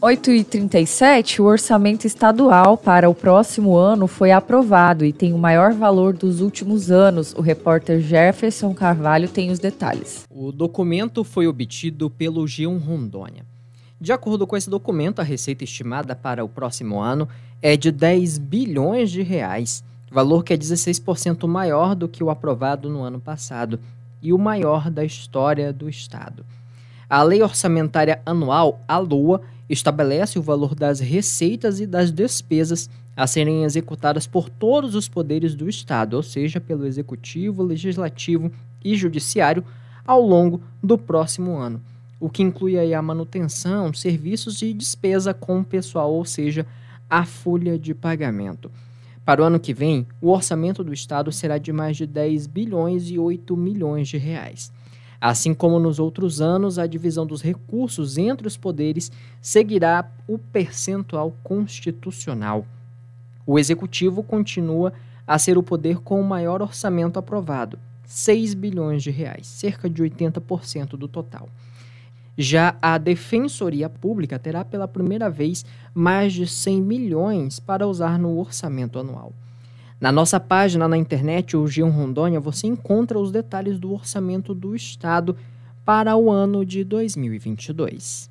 8h37, o orçamento estadual para o próximo ano foi aprovado e tem o maior valor dos últimos anos. O repórter Jefferson Carvalho tem os detalhes. O documento foi obtido pelo G1 Rondônia. De acordo com esse documento, a receita estimada para o próximo ano é de 10 bilhões de reais, valor que é 16% maior do que o aprovado no ano passado e o maior da história do Estado. A Lei Orçamentária Anual, a LOA, estabelece o valor das receitas e das despesas a serem executadas por todos os poderes do Estado, ou seja, pelo Executivo, Legislativo e Judiciário, ao longo do próximo ano, o que inclui aí a manutenção, serviços e despesa com o pessoal, ou seja, a folha de pagamento. Para o ano que vem, o orçamento do Estado será de mais de 10 bilhões e 8 milhões de reais. Assim como nos outros anos, a divisão dos recursos entre os poderes seguirá o percentual constitucional. O executivo continua a ser o poder com o maior orçamento aprovado, 6 bilhões de reais, cerca de 80% do total. Já a Defensoria Pública terá pela primeira vez mais de 100 milhões para usar no orçamento anual. Na nossa página na internet, o G1 Rondônia, você encontra os detalhes do orçamento do Estado para o ano de 2022.